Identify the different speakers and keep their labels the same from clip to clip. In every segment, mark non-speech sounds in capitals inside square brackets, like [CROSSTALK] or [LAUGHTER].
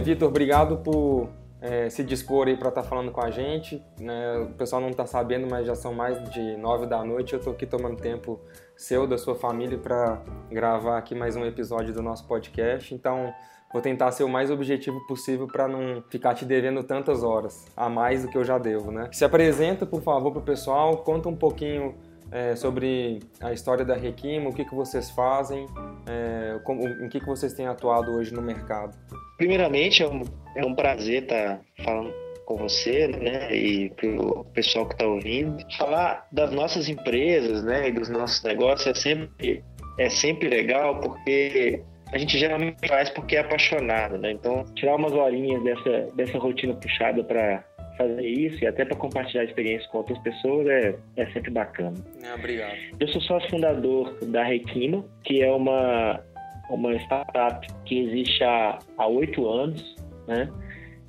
Speaker 1: Vitor, obrigado por é, se dispor aí para estar tá falando com a gente. Né? O pessoal não está sabendo, mas já são mais de nove da noite. Eu estou aqui tomando tempo seu, da sua família, para gravar aqui mais um episódio do nosso podcast. Então, vou tentar ser o mais objetivo possível para não ficar te devendo tantas horas, a mais do que eu já devo, né? Se apresenta, por favor, para o pessoal, conta um pouquinho é, sobre a história da Requima, o que, que vocês fazem, é, como, em que, que vocês têm atuado hoje no mercado.
Speaker 2: Primeiramente, é um, é um prazer estar tá falando com você, né, e o pessoal que está ouvindo. Falar das nossas empresas, né, e dos nossos negócios é sempre, é sempre legal, porque a gente geralmente faz porque é apaixonado, né? Então, tirar umas horinhas dessa, dessa rotina puxada para fazer isso e até para compartilhar experiências com outras pessoas é, é sempre bacana.
Speaker 1: É, obrigado.
Speaker 2: Eu sou sócio fundador da Requino, que é uma, uma startup que existe há oito anos. Né?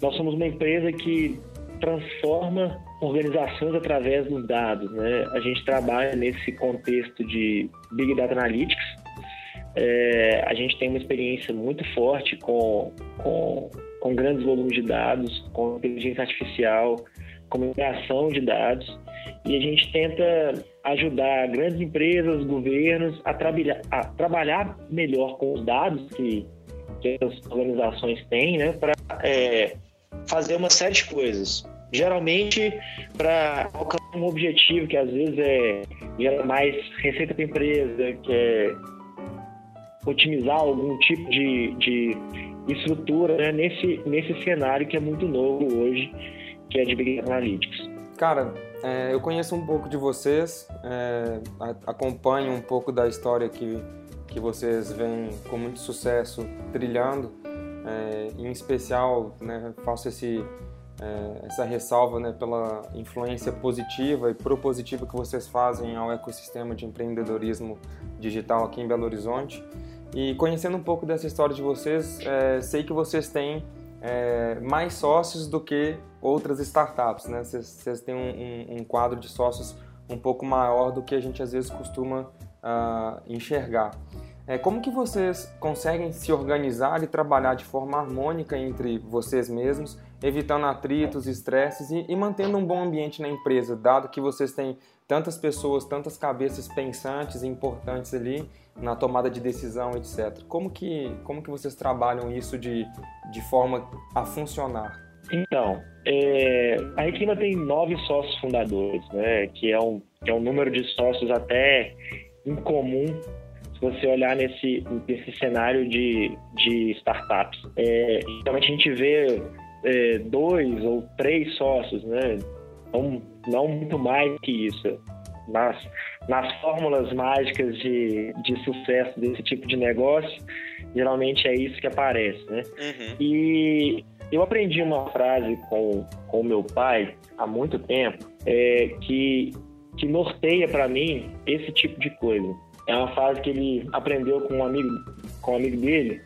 Speaker 2: Nós somos uma empresa que transforma organizações através dos dados. Né? A gente trabalha nesse contexto de Big Data Analytics. É, a gente tem uma experiência muito forte com, com com grandes volumes de dados, com inteligência artificial, com de dados, e a gente tenta ajudar grandes empresas, governos a, a trabalhar melhor com os dados que, que as organizações têm, né, para é, fazer uma série de coisas. Geralmente para alcançar um objetivo que às vezes é gera mais receita para a empresa, que é otimizar algum tipo de, de estrutura né, nesse, nesse cenário que é muito novo hoje, que é de Big Data Analytics.
Speaker 1: Cara, é, eu conheço um pouco de vocês, é, acompanho um pouco da história que, que vocês vêm com muito sucesso trilhando, é, em especial né, faço esse, é, essa ressalva né, pela influência positiva e propositiva que vocês fazem ao ecossistema de empreendedorismo digital aqui em Belo Horizonte. E conhecendo um pouco dessa história de vocês, é, sei que vocês têm é, mais sócios do que outras startups, né? Vocês, têm um, um, um, quadro de sócios um pouco maior do que a gente às vezes costuma uh, enxergar. É, como que vocês conseguem se organizar e trabalhar de forma harmônica entre vocês mesmos, evitando atritos, estresses e, e mantendo um bom ambiente na empresa, dado que vocês têm tantas pessoas, tantas cabeças pensantes e importantes ali na tomada de decisão, etc. Como que, como que vocês trabalham isso de, de forma a funcionar?
Speaker 2: Então, é, a Requima tem nove sócios fundadores, né, que, é um, que é um número de sócios até incomum se você olhar nesse, nesse cenário de, de startups. É, geralmente a gente vê é, dois ou três sócios, né, não, não muito mais que isso. Mas nas fórmulas mágicas de, de sucesso desse tipo de negócio, geralmente é isso que aparece, né? Uhum. E eu aprendi uma frase com o meu pai há muito tempo, é, que, que norteia para mim esse tipo de coisa. É uma frase que ele aprendeu com um amigo, com um amigo dele,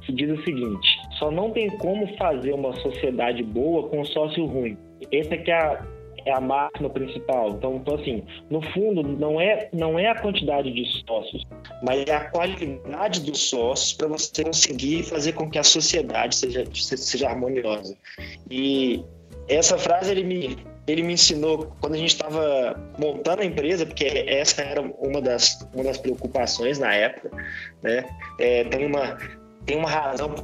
Speaker 2: que diz o seguinte: só não tem como fazer uma sociedade boa com um sócio ruim. Essa é a, é a máxima principal. Então, então, assim, no fundo, não é, não é a quantidade de sócios, mas é a qualidade dos sócios para você conseguir fazer com que a sociedade seja, seja harmoniosa. E essa frase ele me, ele me ensinou quando a gente estava montando a empresa, porque essa era uma das, uma das preocupações na época. Né? É, tem, uma, tem uma razão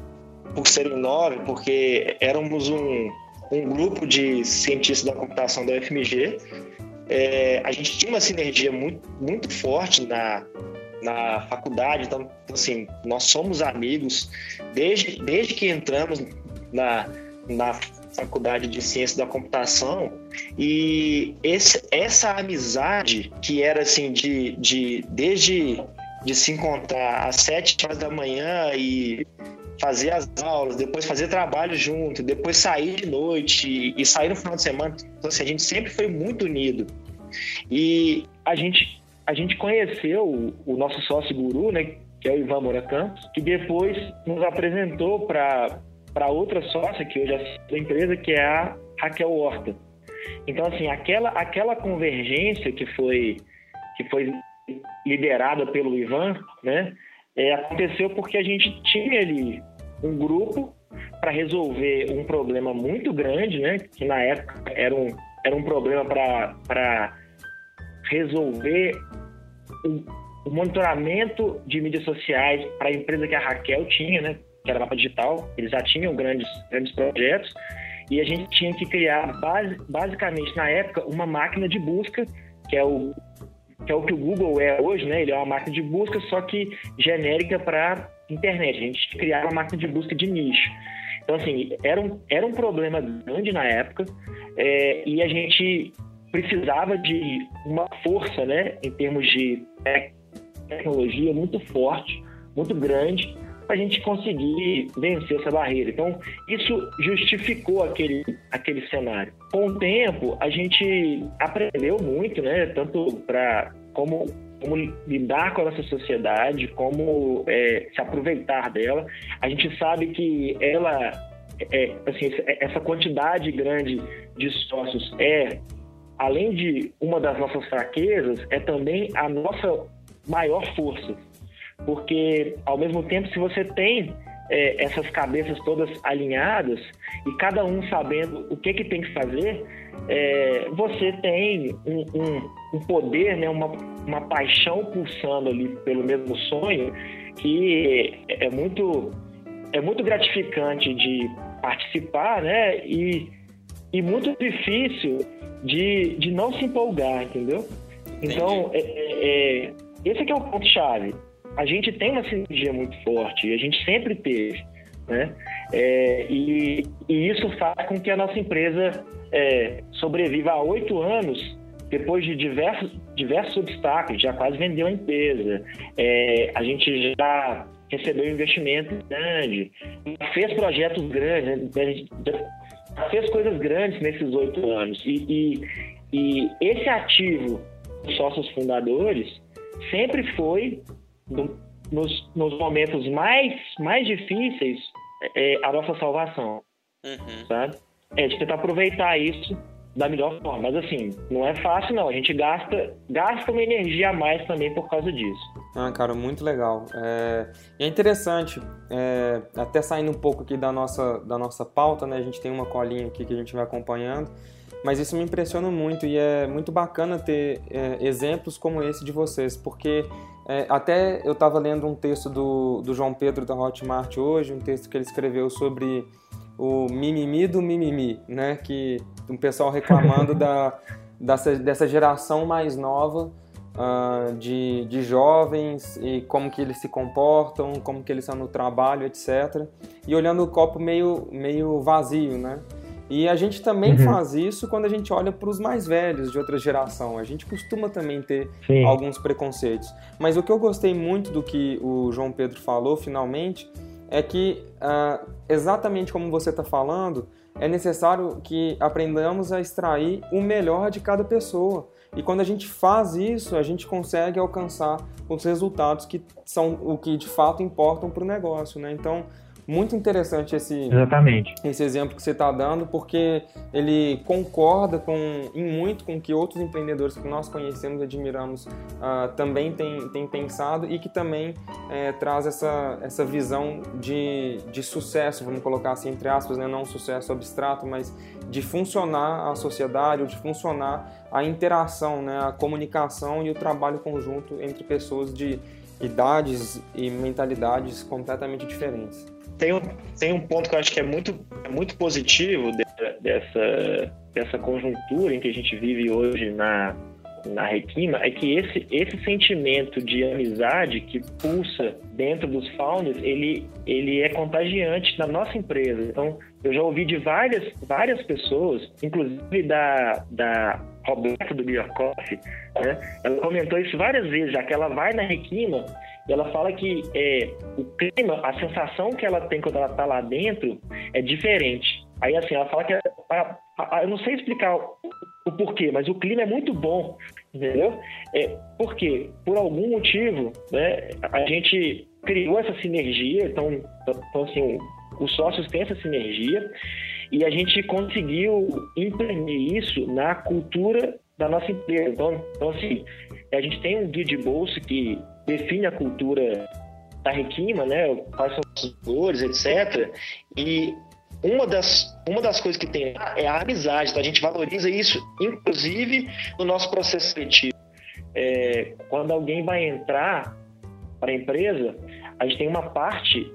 Speaker 2: por serem nove, porque éramos um um grupo de cientistas da computação da UFMG. É, a gente tinha uma sinergia muito, muito forte na, na faculdade, então, assim, nós somos amigos desde, desde que entramos na, na faculdade de ciência da computação e esse, essa amizade que era assim de, de desde de se encontrar às sete horas da manhã e fazer as aulas, depois fazer trabalho junto, depois sair de noite e sair no final de semana. Então, assim, a gente sempre foi muito unido. E a gente, a gente conheceu o, o nosso sócio guru, né, que é o Ivan Moura Campos, que depois nos apresentou para outra sócia que hoje é da empresa, que é a Raquel Horta. Então, assim, aquela, aquela convergência que foi, que foi liderada pelo Ivan, né, é, aconteceu porque a gente tinha ali um grupo para resolver um problema muito grande, né? Que na época era um, era um problema para resolver o, o, monitoramento de mídias sociais para a empresa que a Raquel tinha, né? Que era Mapa Digital. Eles já tinham grandes, grandes projetos e a gente tinha que criar base, basicamente na época uma máquina de busca que é o que é o que o Google é hoje, né? Ele é uma máquina de busca só que genérica para internet. A gente criava uma máquina de busca de nicho. Então assim era um, era um problema grande na época é, e a gente precisava de uma força, né? Em termos de tecnologia muito forte, muito grande a gente conseguir vencer essa barreira. Então, isso justificou aquele, aquele cenário. Com o tempo, a gente aprendeu muito, né? Tanto para como, como lidar com a nossa sociedade, como é, se aproveitar dela. A gente sabe que ela, é, assim, essa quantidade grande de sócios é, além de uma das nossas fraquezas, é também a nossa maior força porque ao mesmo tempo, se você tem é, essas cabeças todas alinhadas e cada um sabendo o que, que tem que fazer, é, você tem um, um, um, poder, né, uma, uma paixão pulsando ali pelo mesmo sonho que é, é muito, é muito gratificante de participar né, e, e muito difícil de, de não se empolgar, entendeu? Então, é, é, é esse é o ponto-chave a gente tem uma sinergia muito forte, a gente sempre teve, né? É, e, e, isso faz com que a nossa empresa é, sobreviva há oito anos, depois de diversos, diversos obstáculos, já quase vendeu a empresa, é, a gente já recebeu investimento grande, fez projetos grandes, né? fez coisas grandes nesses oito anos. E, e, e esse ativo dos sócios fundadores sempre foi no, nos, nos, momentos mais, mais difíceis, é, a nossa salvação. Uhum. Sabe? É de tentar aproveitar isso da melhor forma. Mas assim, não é fácil não. A gente gasta, gasta uma energia a mais também por causa disso.
Speaker 1: Ah, cara, muito legal. É, é interessante, é, até saindo um pouco aqui da nossa, da nossa pauta, né? A gente tem uma colinha aqui que a gente vai acompanhando, mas isso me impressiona muito e é muito bacana ter é, exemplos como esse de vocês, porque é, até eu estava lendo um texto do, do João Pedro da Hotmart hoje, um texto que ele escreveu sobre o mimimi do mimimi, né? Que um pessoal reclamando [LAUGHS] da, dessa, dessa geração mais nova uh, de, de jovens e como que eles se comportam, como que eles são no trabalho, etc. E olhando o copo meio, meio vazio, né? E a gente também uhum. faz isso quando a gente olha para os mais velhos de outra geração. A gente costuma também ter Sim. alguns preconceitos. Mas o que eu gostei muito do que o João Pedro falou, finalmente, é que, uh, exatamente como você está falando, é necessário que aprendamos a extrair o melhor de cada pessoa. E quando a gente faz isso, a gente consegue alcançar os resultados que são o que de fato importam para o negócio. Né? Então, muito interessante esse,
Speaker 2: Exatamente.
Speaker 1: esse exemplo que você está dando, porque ele concorda com, em muito com o que outros empreendedores que nós conhecemos e admiramos uh, também têm, têm pensado e que também é, traz essa, essa visão de, de sucesso, vamos colocar assim entre aspas, né? não um sucesso abstrato, mas de funcionar a sociedade, ou de funcionar a interação, né? a comunicação e o trabalho conjunto entre pessoas de idades e mentalidades completamente diferentes
Speaker 2: tem um, tem um ponto que eu acho que é muito, é muito positivo dessa, dessa conjuntura em que a gente vive hoje na, na Requima é que esse, esse sentimento de amizade que pulsa dentro dos founders, ele, ele é contagiante na nossa empresa. Então, eu já ouvi de várias, várias pessoas, inclusive da, da Roberta do Beer Coffee, né? ela comentou isso várias vezes, já que ela vai na Requima ela fala que é, o clima, a sensação que ela tem quando ela está lá dentro é diferente. Aí, assim, ela fala que. A, a, a, eu não sei explicar o, o, porquê, mas o clima é muito bom, entendeu? É, por quê? Por algum motivo, né, a gente criou essa sinergia, então, então assim, os sócios têm essa sinergia e a gente conseguiu imprimir isso na cultura da nossa empresa. Então, então assim, a gente tem um guia de bolso que define a cultura da Requima, né? Quais são os valores, etc. E uma das, uma das coisas que tem lá é a amizade, então a gente valoriza isso, inclusive no nosso processo seletivo. É, quando alguém vai entrar para a empresa, a gente tem uma parte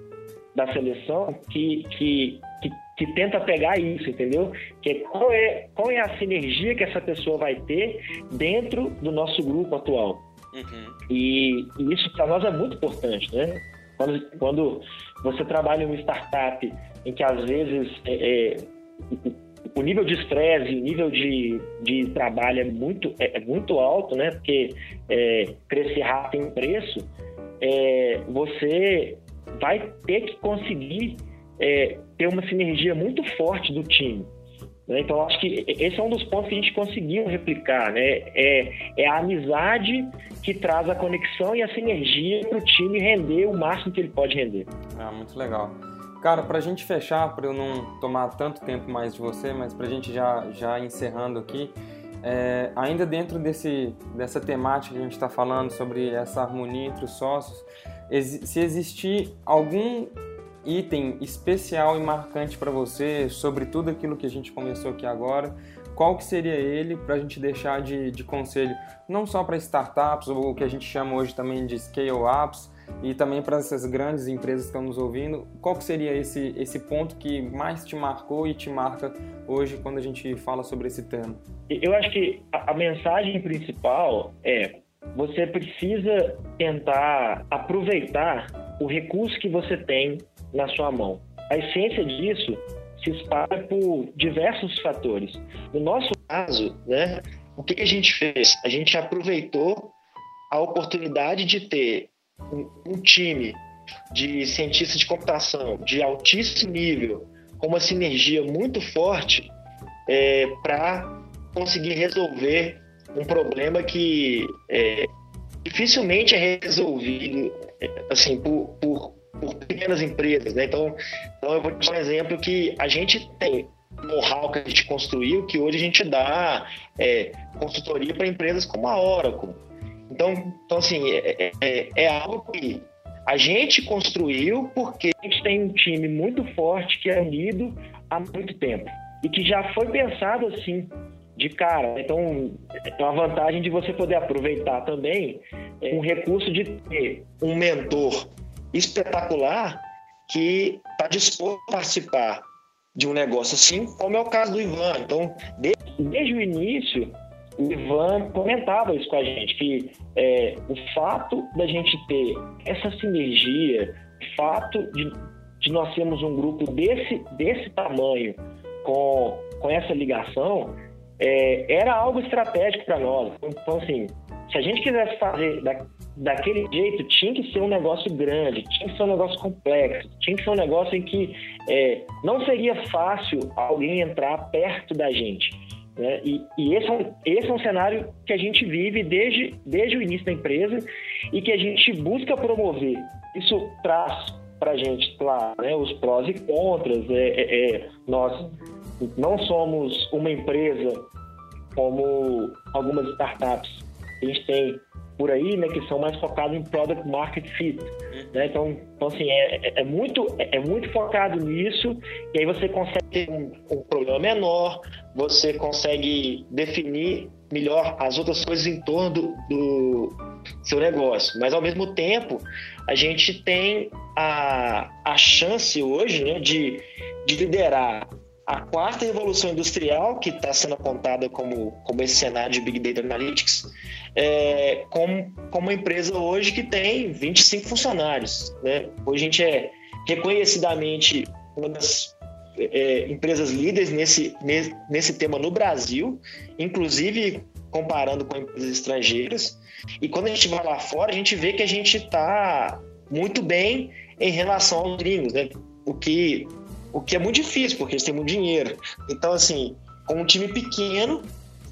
Speaker 2: da seleção que, que, que, que, tenta pegar isso, entendeu? Que é qual, é qual é a sinergia que essa pessoa vai ter dentro do nosso grupo atual. Uhum. E, e, isso para nós é muito importante, né? Quando, quando você trabalha em uma startup em que às vezes é, é, o nível de estresse, o nível de, de trabalho é muito, é, é muito alto, né? Porque é, crescer rápido tem preço. É, você vai ter que conseguir é, ter uma sinergia muito forte do time. Né? Então, acho que esse é um dos pontos que a gente conseguiu replicar. Né? É, é a amizade que traz a conexão e a sinergia para o time render o máximo que ele pode render.
Speaker 1: Ah, muito legal. Cara, para a gente fechar, para eu não tomar tanto tempo mais de você, mas para a gente já, já encerrando aqui, é, ainda dentro desse, dessa temática que a gente está falando sobre essa harmonia entre os sócios, se existir algum item especial e marcante para você sobre tudo aquilo que a gente conversou aqui agora, qual que seria ele para a gente deixar de, de conselho não só para startups ou o que a gente chama hoje também de scale-ups e também para essas grandes empresas que estão nos ouvindo, qual que seria esse, esse ponto que mais te marcou e te marca hoje quando a gente fala sobre esse tema?
Speaker 2: Eu acho que a, a mensagem principal é você precisa tentar aproveitar o recurso que você tem na sua mão. A essência disso se espalha por diversos fatores. No nosso caso, né, o que, a gente fez? A gente aproveitou a oportunidade de ter um, um time de cientistas de computação de altíssimo nível, com uma sinergia muito forte, é, para conseguir resolver um problema que é, dificilmente é resolvido assim por, por, por pequenas empresas. Né? Então, então, eu vou te dar um exemplo que a gente tem know-how que a gente construiu, que hoje a gente dá é, consultoria para empresas como a Oracle. Então, então assim, é, é, é, algo que a gente construiu porque a gente tem um time muito forte que é unido há muito tempo e que já foi pensado assim de cara. Então, é uma vantagem de você poder aproveitar também um recurso de ter um mentor espetacular que está disposto a participar de um negócio assim, como é o caso do Ivan. Então, desde, desde o início, o Ivan comentava isso com a gente, que é, o fato da gente ter essa sinergia, o fato de, de nós termos um grupo desse, desse tamanho, com, com essa ligação, é, era algo estratégico para nós. Então, assim, se a gente quisesse fazer daquele jeito, tinha que ser um negócio grande, tinha que ser um negócio complexo, tinha que ser um negócio em que é, não seria fácil alguém entrar perto da gente. Né? E, e esse, é um, esse é um cenário que a gente vive desde, desde o início da empresa e que a gente busca promover. Isso traz para a gente, claro, né, os prós e contras. É, é, é nós não somos uma empresa como algumas startups a gente tem por aí, né, que são mais focados em product market fit. Né? Então, então, assim, é, é, é muito, é, é, muito focado nisso, e aí você consegue ter um, um, problema menor, você consegue definir melhor as outras coisas em torno do, do seu negócio. Mas, ao mesmo tempo, a gente tem a, a chance hoje né, de, de liderar a quarta revolução industrial, que está sendo apontada como, como esse cenário de Big Data Analytics, é, como, como uma empresa hoje que tem 25 funcionários. Né? Hoje a gente é reconhecidamente uma das é, empresas líderes nesse, nesse tema no Brasil, inclusive comparando com empresas estrangeiras. E quando a gente vai lá fora, a gente vê que a gente está muito bem em relação aos gringos, né? O que o que é muito difícil, porque eles têm muito dinheiro. Então, assim, com um time pequeno,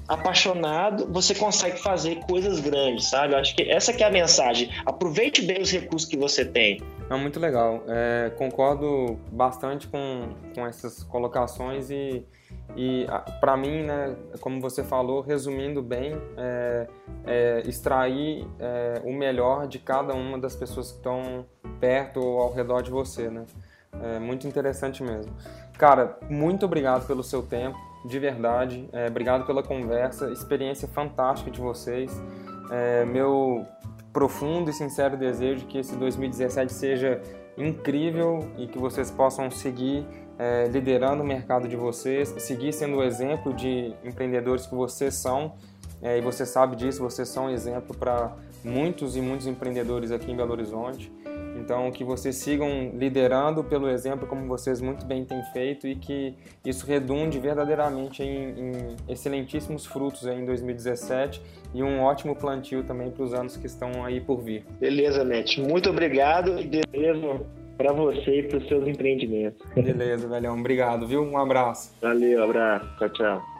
Speaker 2: apaixonado, você consegue fazer coisas grandes, sabe? Eu acho que essa que é a mensagem. Aproveite bem os recursos que você tem.
Speaker 1: É muito legal. É, concordo bastante com, com essas colocações e, e para mim, né, como você falou, resumindo bem, é, é extrair é, o melhor de cada uma das pessoas que estão perto ou ao redor de você, né? É muito interessante mesmo. Cara, muito obrigado pelo seu tempo, de verdade. É, obrigado pela conversa, experiência fantástica de vocês. É, meu profundo e sincero desejo que esse 2017 seja incrível e que vocês possam seguir é, liderando o mercado de vocês, seguir sendo o exemplo de empreendedores que vocês são. É, e você sabe disso, vocês são exemplo para muitos e muitos empreendedores aqui em Belo Horizonte. Então, que vocês sigam liderando pelo exemplo, como vocês muito bem têm feito, e que isso redunde verdadeiramente em, em excelentíssimos frutos em 2017 e um ótimo plantio também para os anos que estão aí por vir.
Speaker 2: Beleza, Matt. Muito obrigado e desejo para você e para os seus empreendimentos.
Speaker 1: Beleza, velhão. Obrigado, viu? Um abraço.
Speaker 2: Valeu, abraço. Tchau, tchau.